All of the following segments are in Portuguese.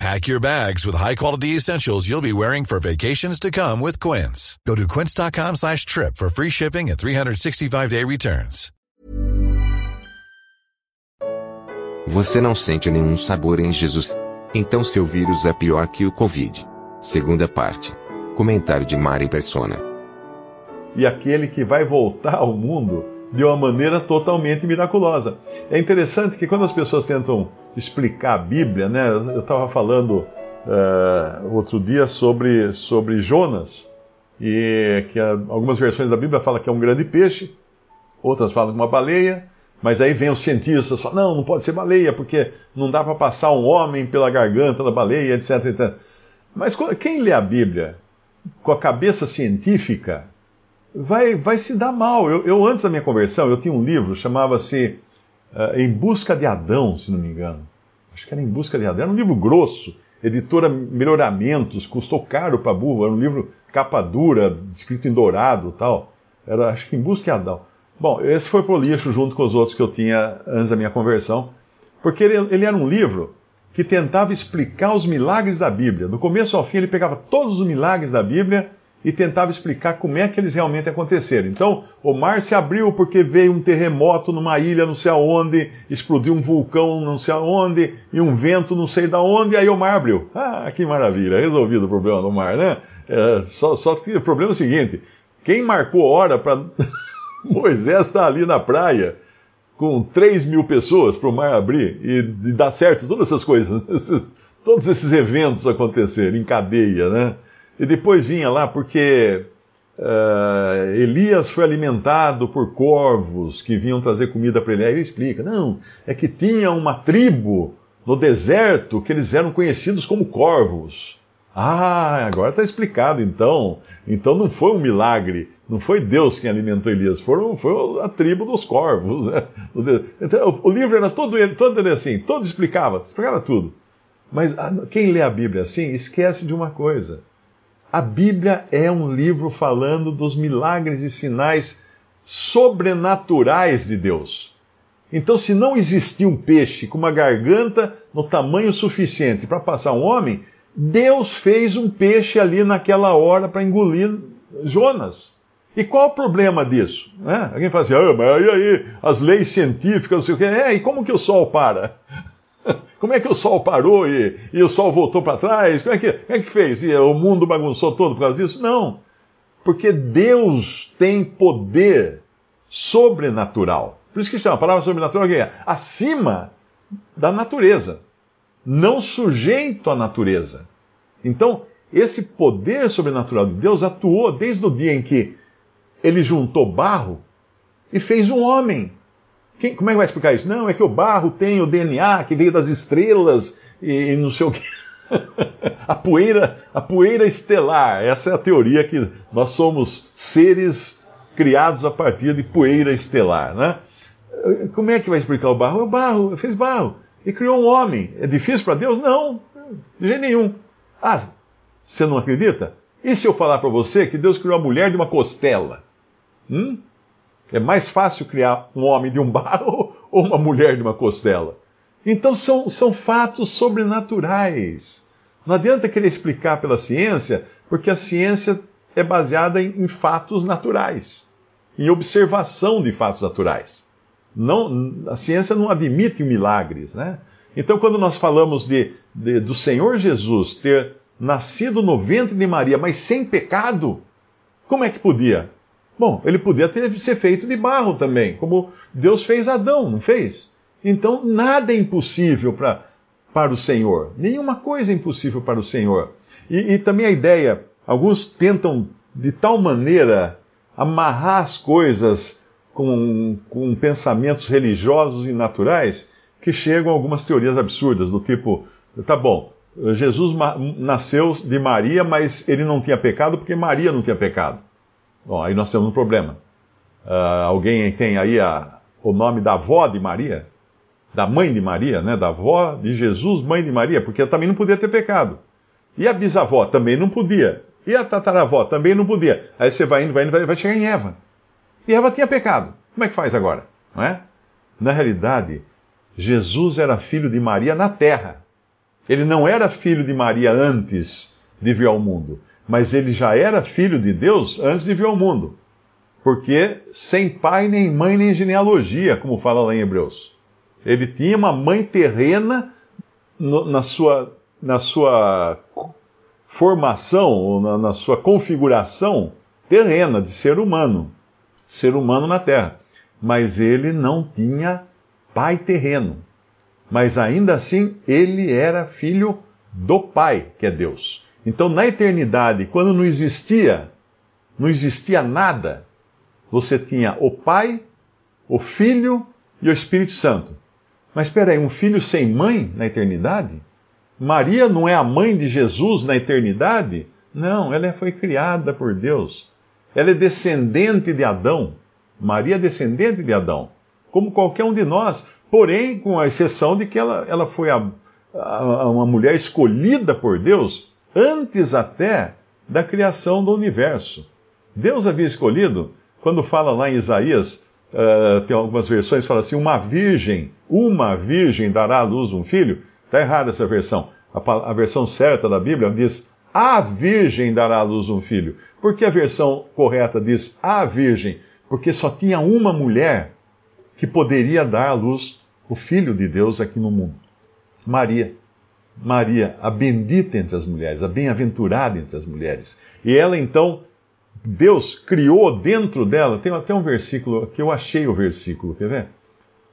Pack your bags with high-quality essentials you'll be wearing for vacations to come with Quince. Go to quince.com slash trip for free shipping and 365-day returns. Você não sente nenhum sabor em Jesus? Então seu vírus é pior que o Covid. Segunda parte. Comentário de Mari Persona. E aquele que vai voltar ao mundo de uma maneira totalmente miraculosa. É interessante que quando as pessoas tentam explicar a Bíblia, né? Eu estava falando uh, outro dia sobre, sobre Jonas, e que algumas versões da Bíblia falam que é um grande peixe, outras falam que é uma baleia, mas aí vem os cientistas e falam, não, não pode ser baleia, porque não dá para passar um homem pela garganta da baleia, etc, etc. Mas quem lê a Bíblia com a cabeça científica vai, vai se dar mal. Eu, eu, antes da minha conversão, eu tinha um livro, chamava-se uh, Em Busca de Adão, se não me engano. Acho que era Em Busca de Adão. Era um livro grosso, editora Melhoramentos, custou caro para burro. Era um livro capa dura, escrito em dourado tal. Era, acho que Em Busca de Adão. Bom, esse foi pro lixo junto com os outros que eu tinha antes da minha conversão, porque ele, ele era um livro que tentava explicar os milagres da Bíblia. Do começo ao fim, ele pegava todos os milagres da Bíblia e tentava explicar como é que eles realmente aconteceram. Então, o mar se abriu porque veio um terremoto numa ilha não sei aonde, explodiu um vulcão não sei aonde, e um vento não sei da onde, e aí o mar abriu. Ah, que maravilha, resolvido o problema do mar, né? É, só, só que o problema é o seguinte, quem marcou hora para Moisés estar tá ali na praia com 3 mil pessoas para o mar abrir e, e dar certo todas essas coisas, todos esses eventos acontecerem em cadeia, né? E depois vinha lá porque uh, Elias foi alimentado por corvos que vinham trazer comida para ele. Aí ele explica: não, é que tinha uma tribo no deserto que eles eram conhecidos como corvos. Ah, agora está explicado então. Então não foi um milagre, não foi Deus quem alimentou Elias, foram, foi a tribo dos corvos. Né? Então, o livro era todo ele, todo ele assim, todo explicava, explicava tudo. Mas quem lê a Bíblia assim esquece de uma coisa a Bíblia é um livro falando dos milagres e sinais sobrenaturais de Deus. Então, se não existia um peixe com uma garganta no tamanho suficiente para passar um homem, Deus fez um peixe ali naquela hora para engolir Jonas. E qual o problema disso? É, alguém fala assim, ah, mas aí, aí, as leis científicas, não sei o quê. É, e como que o sol para? Como é que o Sol parou e, e o Sol voltou para trás? Como é, que, como é que fez? E o mundo bagunçou todo por causa disso? Não. Porque Deus tem poder sobrenatural. Por isso que chama a palavra sobrenatural é acima da natureza, não sujeito à natureza. Então, esse poder sobrenatural de Deus atuou desde o dia em que ele juntou barro e fez um homem. Quem, como é que vai explicar isso? Não, é que o barro tem o DNA que veio das estrelas e, e não sei o que. a poeira, a poeira estelar. Essa é a teoria que nós somos seres criados a partir de poeira estelar, né? Como é que vai explicar o barro? O barro fez barro e criou um homem. É difícil para Deus? Não, de jeito nenhum. Ah, você não acredita? E se eu falar para você que Deus criou a mulher de uma costela? Hum? É mais fácil criar um homem de um barro ou uma mulher de uma costela. Então são, são fatos sobrenaturais. Não adianta querer explicar pela ciência, porque a ciência é baseada em, em fatos naturais, em observação de fatos naturais. Não, a ciência não admite milagres, né? Então, quando nós falamos de, de, do Senhor Jesus ter nascido no ventre de Maria, mas sem pecado, como é que podia? Bom, ele podia ter ser feito de barro também, como Deus fez Adão, não fez? Então, nada é impossível pra, para o Senhor. Nenhuma coisa é impossível para o Senhor. E, e também a ideia, alguns tentam de tal maneira amarrar as coisas com, com pensamentos religiosos e naturais que chegam a algumas teorias absurdas, do tipo, tá bom, Jesus nasceu de Maria, mas ele não tinha pecado porque Maria não tinha pecado. Bom, aí nós temos um problema. Uh, alguém tem aí a, o nome da avó de Maria? Da mãe de Maria, né? Da avó de Jesus, mãe de Maria, porque ela também não podia ter pecado. E a bisavó também não podia. E a tataravó também não podia. Aí você vai indo, vai indo, vai chegar em Eva. E Eva tinha pecado. Como é que faz agora? Não é? Na realidade, Jesus era filho de Maria na terra. Ele não era filho de Maria antes de vir ao mundo, mas ele já era filho de Deus antes de vir ao mundo. Porque sem pai, nem mãe, nem genealogia, como fala lá em Hebreus. Ele tinha uma mãe terrena no, na, sua, na sua formação, na, na sua configuração terrena de ser humano. Ser humano na terra. Mas ele não tinha pai terreno. Mas ainda assim, ele era filho do Pai, que é Deus. Então, na eternidade, quando não existia, não existia nada, você tinha o Pai, o Filho e o Espírito Santo. Mas espera aí, um filho sem mãe na eternidade? Maria não é a mãe de Jesus na eternidade? Não, ela foi criada por Deus. Ela é descendente de Adão. Maria é descendente de Adão. Como qualquer um de nós, porém, com a exceção de que ela, ela foi a, a, uma mulher escolhida por Deus antes até da criação do universo. Deus havia escolhido, quando fala lá em Isaías, uh, tem algumas versões que falam assim: uma virgem, uma virgem dará à luz um filho. Está errada essa versão. A, a versão certa da Bíblia diz: a virgem dará à luz um filho. Por que a versão correta diz a virgem? Porque só tinha uma mulher que poderia dar à luz o Filho de Deus aqui no mundo. Maria. Maria, a bendita entre as mulheres, a bem-aventurada entre as mulheres. E ela então, Deus criou dentro dela, tem até um versículo, que eu achei o versículo, quer ver?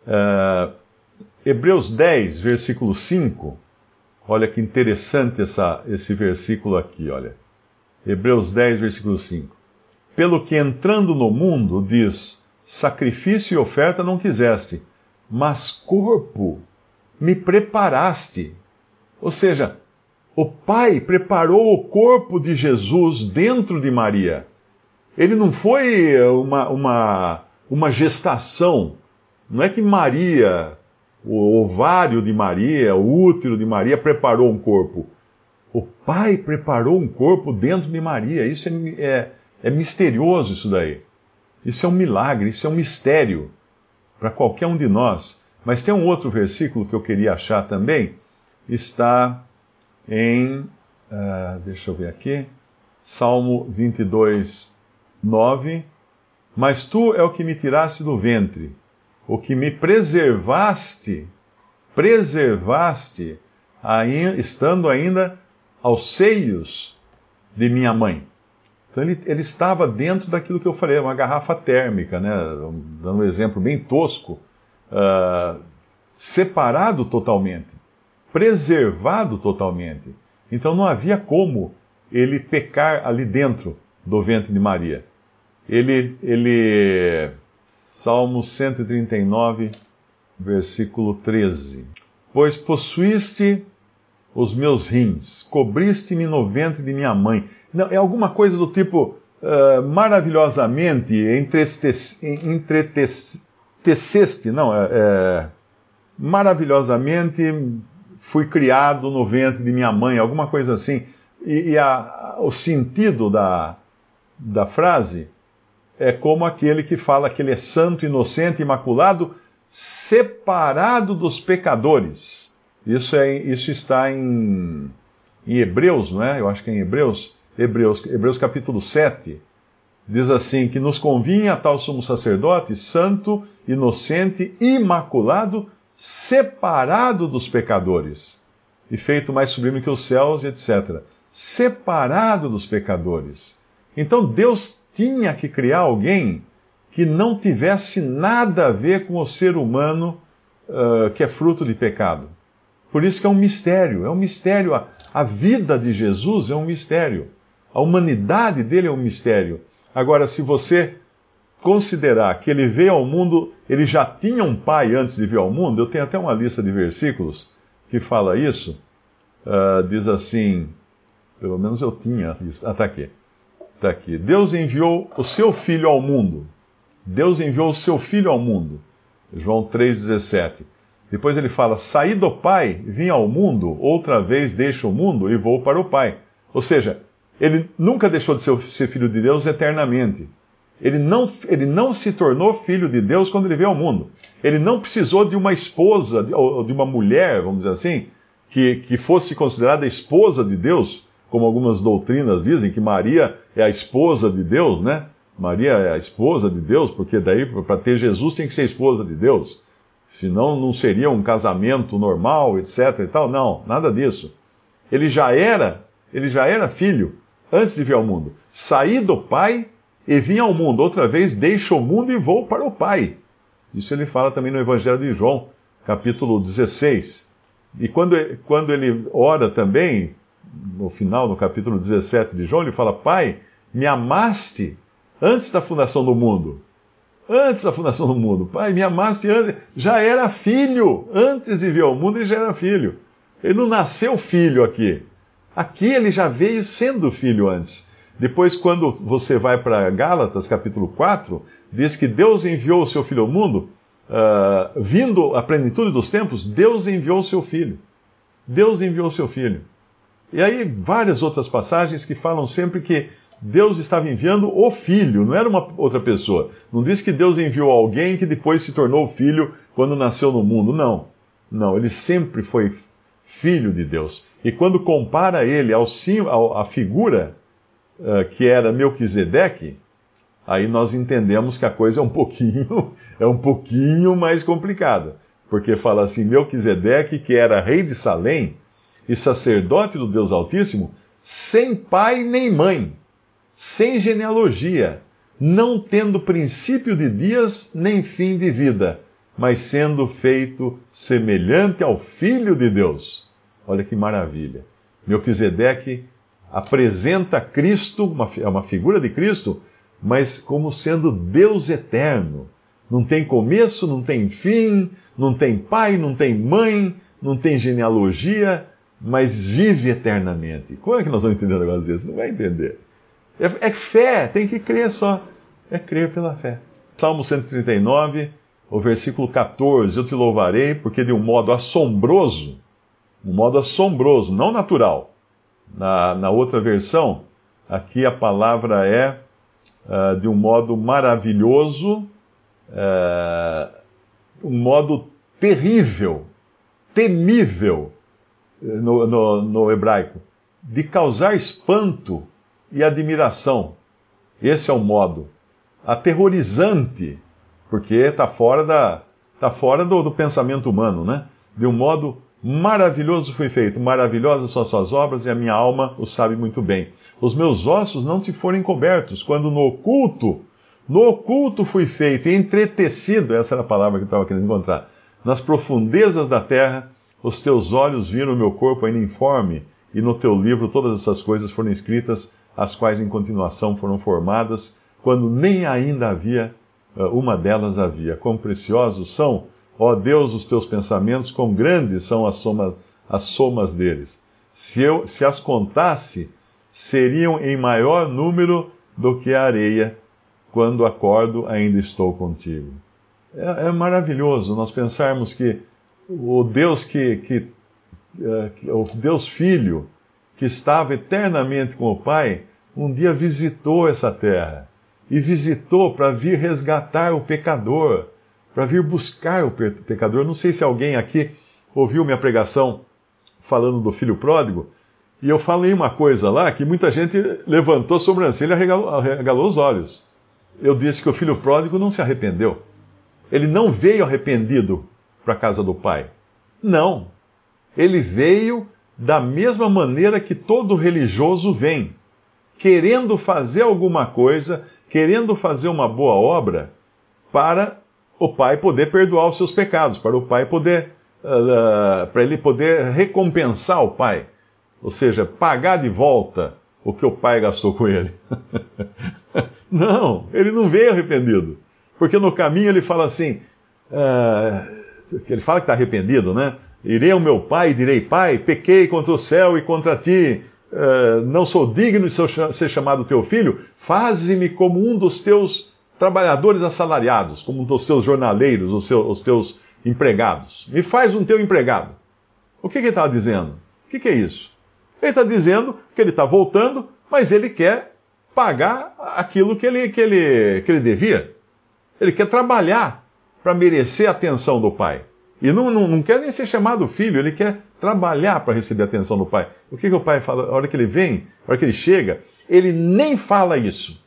Uh, Hebreus 10, versículo 5. Olha que interessante essa, esse versículo aqui, olha. Hebreus 10, versículo 5. Pelo que entrando no mundo, diz: sacrifício e oferta não quiseste, mas corpo me preparaste. Ou seja, o Pai preparou o corpo de Jesus dentro de Maria. Ele não foi uma, uma, uma gestação. Não é que Maria, o ovário de Maria, o útero de Maria, preparou um corpo. O Pai preparou um corpo dentro de Maria. Isso é, é, é misterioso, isso daí. Isso é um milagre, isso é um mistério para qualquer um de nós. Mas tem um outro versículo que eu queria achar também, está em, uh, deixa eu ver aqui, Salmo 22, 9. Mas tu é o que me tiraste do ventre, o que me preservaste, preservaste, estando ainda aos seios de minha mãe. Então ele, ele estava dentro daquilo que eu falei, uma garrafa térmica, né? dando um exemplo bem tosco, uh, separado totalmente, preservado totalmente. Então não havia como ele pecar ali dentro do ventre de Maria. Ele, ele Salmo 139, versículo 13. Pois possuíste os meus rins, cobriste-me no ventre de minha mãe. Não, é alguma coisa do tipo uh, maravilhosamente entreteceste, não, é, é, maravilhosamente fui criado no ventre de minha mãe, alguma coisa assim. E, e a, o sentido da, da frase é como aquele que fala que ele é santo, inocente, imaculado, separado dos pecadores. Isso, é, isso está em, em Hebreus, não é? Eu acho que é em Hebreus. Hebreus, Hebreus capítulo 7, diz assim: que nos convinha tal sumo sacerdote, santo, inocente, imaculado, separado dos pecadores, e feito mais sublime que os céus, etc. Separado dos pecadores. Então Deus tinha que criar alguém que não tivesse nada a ver com o ser humano uh, que é fruto de pecado. Por isso que é um mistério, é um mistério. A, a vida de Jesus é um mistério. A humanidade dele é um mistério. Agora, se você considerar que ele veio ao mundo, ele já tinha um pai antes de vir ao mundo, eu tenho até uma lista de versículos que fala isso. Uh, diz assim, pelo menos eu tinha, ah, está aqui. Está aqui. Deus enviou o seu filho ao mundo Deus enviou o seu Filho ao mundo. João 3,17. Depois ele fala: Saí do Pai, vim ao mundo, outra vez deixo o mundo e vou para o Pai. Ou seja, ele nunca deixou de ser filho de Deus eternamente. Ele não, ele não se tornou filho de Deus quando ele veio ao mundo. Ele não precisou de uma esposa, ou de uma mulher, vamos dizer assim, que, que fosse considerada esposa de Deus, como algumas doutrinas dizem, que Maria é a esposa de Deus, né? Maria é a esposa de Deus, porque daí para ter Jesus tem que ser esposa de Deus. Senão não seria um casamento normal, etc e tal. Não, nada disso. Ele já era, ele já era filho antes de vir ao mundo. Saí do pai e vim ao mundo. Outra vez deixo o mundo e vou para o pai. Isso ele fala também no Evangelho de João, capítulo 16. E quando, quando ele ora também, no final, no capítulo 17 de João, ele fala: Pai, me amaste antes da fundação do mundo. Antes da fundação do mundo. Pai, me amaste antes. Já era filho. Antes de vir ao mundo, ele já era filho. Ele não nasceu filho aqui. Aqui ele já veio sendo filho antes. Depois, quando você vai para Gálatas, capítulo 4, diz que Deus enviou o seu filho ao mundo, uh, vindo à plenitude dos tempos, Deus enviou o seu filho. Deus enviou o seu filho. E aí, várias outras passagens que falam sempre que Deus estava enviando o filho, não era uma outra pessoa. Não diz que Deus enviou alguém que depois se tornou filho quando nasceu no mundo. Não. Não, ele sempre foi filho de Deus. E quando compara ele ao, ao à figura uh, que era Melquisedeque, aí nós entendemos que a coisa é um pouquinho, é um pouquinho mais complicada. Porque fala assim, Melquisedeque, que era rei de Salém e sacerdote do Deus Altíssimo, sem pai nem mãe sem genealogia, não tendo princípio de dias nem fim de vida, mas sendo feito semelhante ao Filho de Deus. Olha que maravilha. Melquisedeque apresenta Cristo, uma, é uma figura de Cristo, mas como sendo Deus eterno. Não tem começo, não tem fim, não tem pai, não tem mãe, não tem genealogia, mas vive eternamente. Como é que nós vamos entender um negócio desse? Não vai entender. É, é fé, tem que crer só. É crer pela fé. Salmo 139, o versículo 14: Eu te louvarei porque de um modo assombroso, um modo assombroso, não natural. Na, na outra versão, aqui a palavra é uh, de um modo maravilhoso, uh, um modo terrível, temível, no, no, no hebraico, de causar espanto e admiração. Esse é o modo. Aterrorizante, porque está fora, da, tá fora do, do pensamento humano, né? De um modo maravilhoso foi feito, maravilhosas são as suas obras e a minha alma o sabe muito bem. Os meus ossos não te foram encobertos, quando no oculto, no oculto fui feito e entretecido, essa era a palavra que eu estava querendo encontrar, nas profundezas da terra, os teus olhos viram o meu corpo ainda informe, e no teu livro todas essas coisas foram escritas as quais em continuação foram formadas, quando nem ainda havia eh, uma delas havia. Quão preciosos são, ó Deus, os teus pensamentos, quão grandes são as, soma, as somas deles. Se eu se as contasse, seriam em maior número do que a areia. Quando acordo, ainda estou contigo. É, é maravilhoso nós pensarmos que o Deus que, que, eh, que o Deus Filho, que estava eternamente com o Pai, um dia visitou essa terra. E visitou para vir resgatar o pecador, para vir buscar o pecador. Não sei se alguém aqui ouviu minha pregação falando do filho pródigo, e eu falei uma coisa lá que muita gente levantou a sobrancelha e arregalou os olhos. Eu disse que o filho pródigo não se arrependeu. Ele não veio arrependido para a casa do pai. Não. Ele veio da mesma maneira que todo religioso vem, querendo fazer alguma coisa, querendo fazer uma boa obra, para o pai poder perdoar os seus pecados, para o pai poder, uh, para ele poder recompensar o pai, ou seja, pagar de volta o que o pai gastou com ele. não, ele não veio arrependido, porque no caminho ele fala assim, uh, ele fala que está arrependido, né? Irei ao meu pai e direi: Pai, pequei contra o céu e contra ti, uh, não sou digno de ser chamado teu filho, faze-me como um dos teus trabalhadores assalariados, como os seus jornaleiros, os, seus, os teus empregados. Me faz um teu empregado. O que, que ele estava dizendo? O que, que é isso? Ele está dizendo que ele está voltando, mas ele quer pagar aquilo que ele, que ele, que ele devia. Ele quer trabalhar para merecer a atenção do pai. E não, não, não, quer nem ser chamado filho, ele quer trabalhar para receber a atenção do pai. O que, que o pai fala? A hora que ele vem, a hora que ele chega, ele nem fala isso.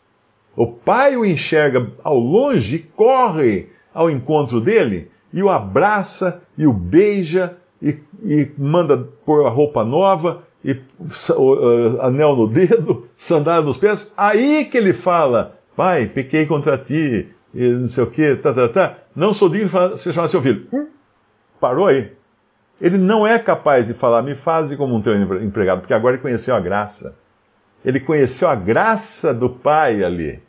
O pai o enxerga ao longe, corre ao encontro dele e o abraça e o beija e, e manda pôr a roupa nova e uh, anel no dedo, sandália nos pés. Aí que ele fala: Pai, pequei contra ti, e não sei o que, tá, tá, tá. Não sou digno de ser chamado seu filho. Hum, parou aí. Ele não é capaz de falar, me faze como um teu empregado, porque agora ele conheceu a graça. Ele conheceu a graça do Pai ali.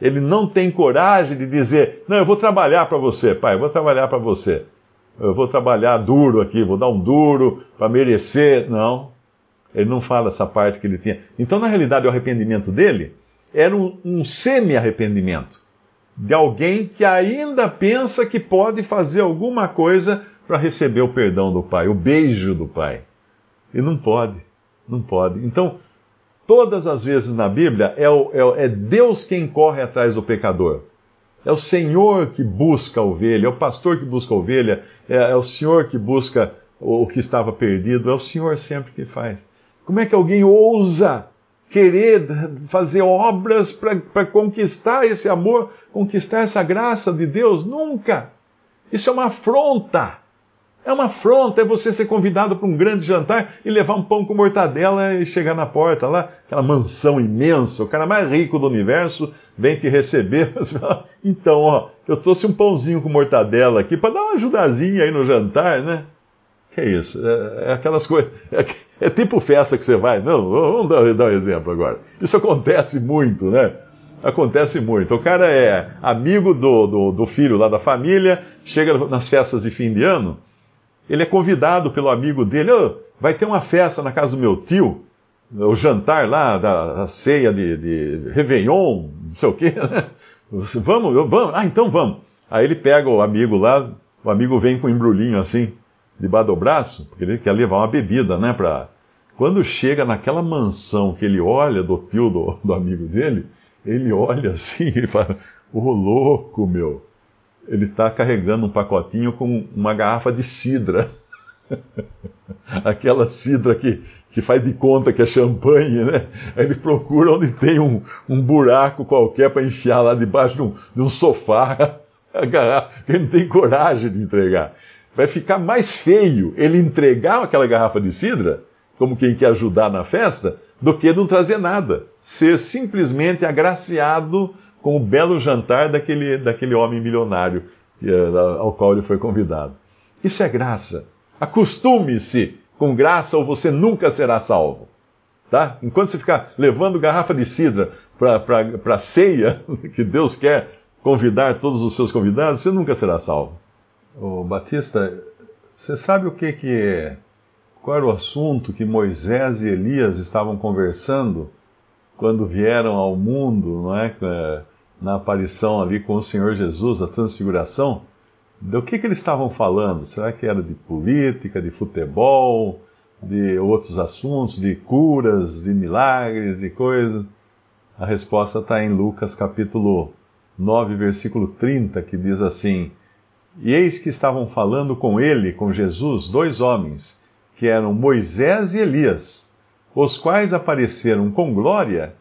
Ele não tem coragem de dizer: Não, eu vou trabalhar para você, pai, eu vou trabalhar para você. Eu vou trabalhar duro aqui, vou dar um duro para merecer. Não. Ele não fala essa parte que ele tinha. Então, na realidade, o arrependimento dele era um, um semi-arrependimento de alguém que ainda pensa que pode fazer alguma coisa para receber o perdão do Pai, o beijo do Pai. E não pode, não pode. Então, todas as vezes na Bíblia, é, o, é, é Deus quem corre atrás do pecador. É o Senhor que busca a ovelha, é o pastor que busca a ovelha, é, é o Senhor que busca o, o que estava perdido, é o Senhor sempre que faz. Como é que alguém ousa querer fazer obras para conquistar esse amor, conquistar essa graça de Deus? Nunca! Isso é uma afronta. É uma afronta, é você ser convidado para um grande jantar e levar um pão com mortadela e chegar na porta lá, aquela mansão imensa, o cara mais rico do universo vem te receber. então, ó, eu trouxe um pãozinho com mortadela aqui para dar uma ajudazinha aí no jantar, né? Que é isso? É, é aquelas coisas. É, é, tipo festa que você vai. Não, vamos dar, dar um exemplo agora. Isso acontece muito, né? Acontece muito. O cara é amigo do, do, do filho lá da família, chega nas festas de fim de ano ele é convidado pelo amigo dele, oh, vai ter uma festa na casa do meu tio, o jantar lá da, ceia de, de Réveillon, não sei o quê? Vamos, vamos, ah, então vamos. Aí ele pega o amigo lá, o amigo vem com um embrulhinho assim, debaixo do braço, porque ele quer levar uma bebida, né, pra... Quando chega naquela mansão que ele olha do tio do, do amigo dele, ele olha assim e fala, ô oh, louco, meu, ele está carregando um pacotinho com uma garrafa de cidra. Aquela cidra que, que faz de conta que é champanhe, né? Aí ele procura onde tem um, um buraco qualquer para enfiar lá debaixo de um, de um sofá a garrafa, que ele não tem coragem de entregar. Vai ficar mais feio ele entregar aquela garrafa de cidra, como quem quer ajudar na festa, do que não trazer nada. Ser simplesmente agraciado com o belo jantar daquele, daquele homem milionário eh, ao qual ele foi convidado. Isso é graça. Acostume-se com graça ou você nunca será salvo. Tá? Enquanto você ficar levando garrafa de cidra para a ceia, que Deus quer convidar todos os seus convidados, você nunca será salvo. Ô, Batista, você sabe o que que é? Qual era o assunto que Moisés e Elias estavam conversando quando vieram ao mundo, não é? Na aparição ali com o Senhor Jesus, a transfiguração. Do que, que eles estavam falando? Será que era de política, de futebol, de outros assuntos, de curas, de milagres, de coisas? A resposta está em Lucas capítulo 9, versículo 30, que diz assim: E eis que estavam falando com ele, com Jesus, dois homens, que eram Moisés e Elias os quais apareceram com glória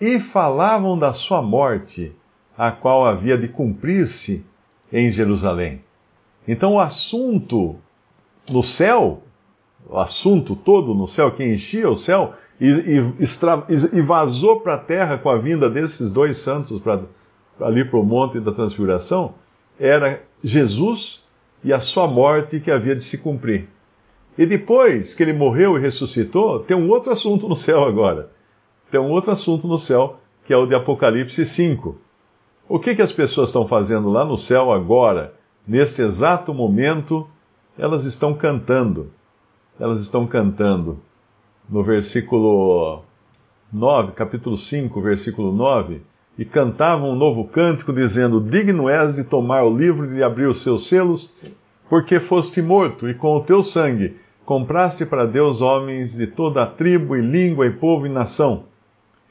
e falavam da sua morte, a qual havia de cumprir-se em Jerusalém. Então o assunto no céu, o assunto todo no céu, que enchia o céu, e, e, e vazou para a terra com a vinda desses dois santos ali para o Monte da Transfiguração, era Jesus e a sua morte que havia de se cumprir. E depois que ele morreu e ressuscitou, tem um outro assunto no céu agora. Tem um outro assunto no céu, que é o de Apocalipse 5. O que, que as pessoas estão fazendo lá no céu agora, nesse exato momento? Elas estão cantando. Elas estão cantando. No versículo 9, capítulo 5, versículo 9, e cantavam um novo cântico, dizendo: Digno és de tomar o livro e de abrir os seus selos, porque foste morto, e com o teu sangue compraste para Deus homens de toda a tribo e língua e povo e nação.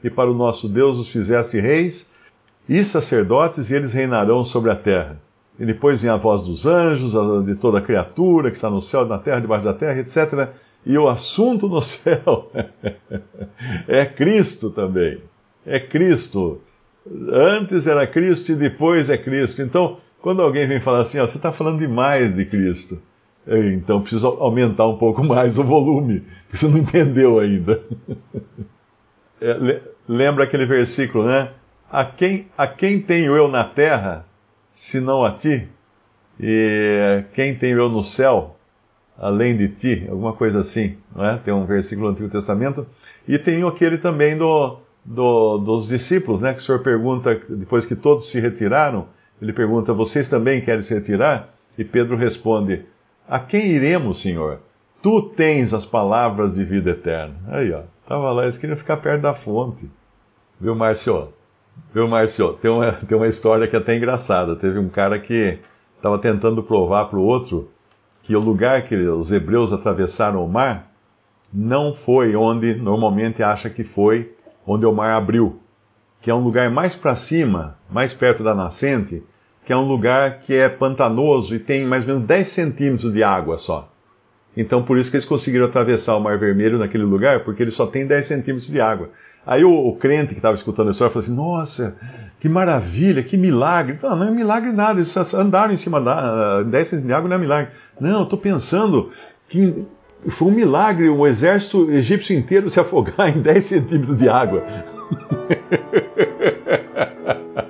E para o nosso Deus os fizeste reis e sacerdotes, e eles reinarão sobre a terra. E depois vem a voz dos anjos, de toda criatura que está no céu, na terra, debaixo da terra, etc. E o assunto no céu é Cristo também. É Cristo. Antes era Cristo e depois é Cristo. Então, quando alguém vem falar assim, ó, você está falando demais de Cristo. Então preciso aumentar um pouco mais o volume, você não entendeu ainda. É, lembra aquele versículo, né? A quem, a quem tenho eu na terra, senão a ti? E quem tenho eu no céu, além de ti? Alguma coisa assim, não é? Tem um versículo do Antigo Testamento. E tem aquele também do, do, dos discípulos, né? Que o Senhor pergunta, depois que todos se retiraram, ele pergunta: Vocês também querem se retirar? E Pedro responde: A quem iremos, Senhor? Tu tens as palavras de vida eterna. Aí, ó. Estava lá, eles queriam ficar perto da fonte. Viu, Márcio? Viu, Márcio? Tem uma, tem uma história que é até engraçada. Teve um cara que estava tentando provar para o outro que o lugar que os hebreus atravessaram o mar não foi onde normalmente acha que foi, onde o mar abriu que é um lugar mais para cima, mais perto da nascente, que é um lugar que é pantanoso e tem mais ou menos 10 centímetros de água só. Então por isso que eles conseguiram atravessar o Mar Vermelho naquele lugar, porque ele só tem 10 centímetros de água. Aí o, o crente que estava escutando a história falou assim: Nossa, que maravilha, que milagre. Não, não é milagre nada, eles andaram em cima da 10 centímetros de água, não é milagre. Não, eu estou pensando que foi um milagre o exército egípcio inteiro se afogar em 10 centímetros de água.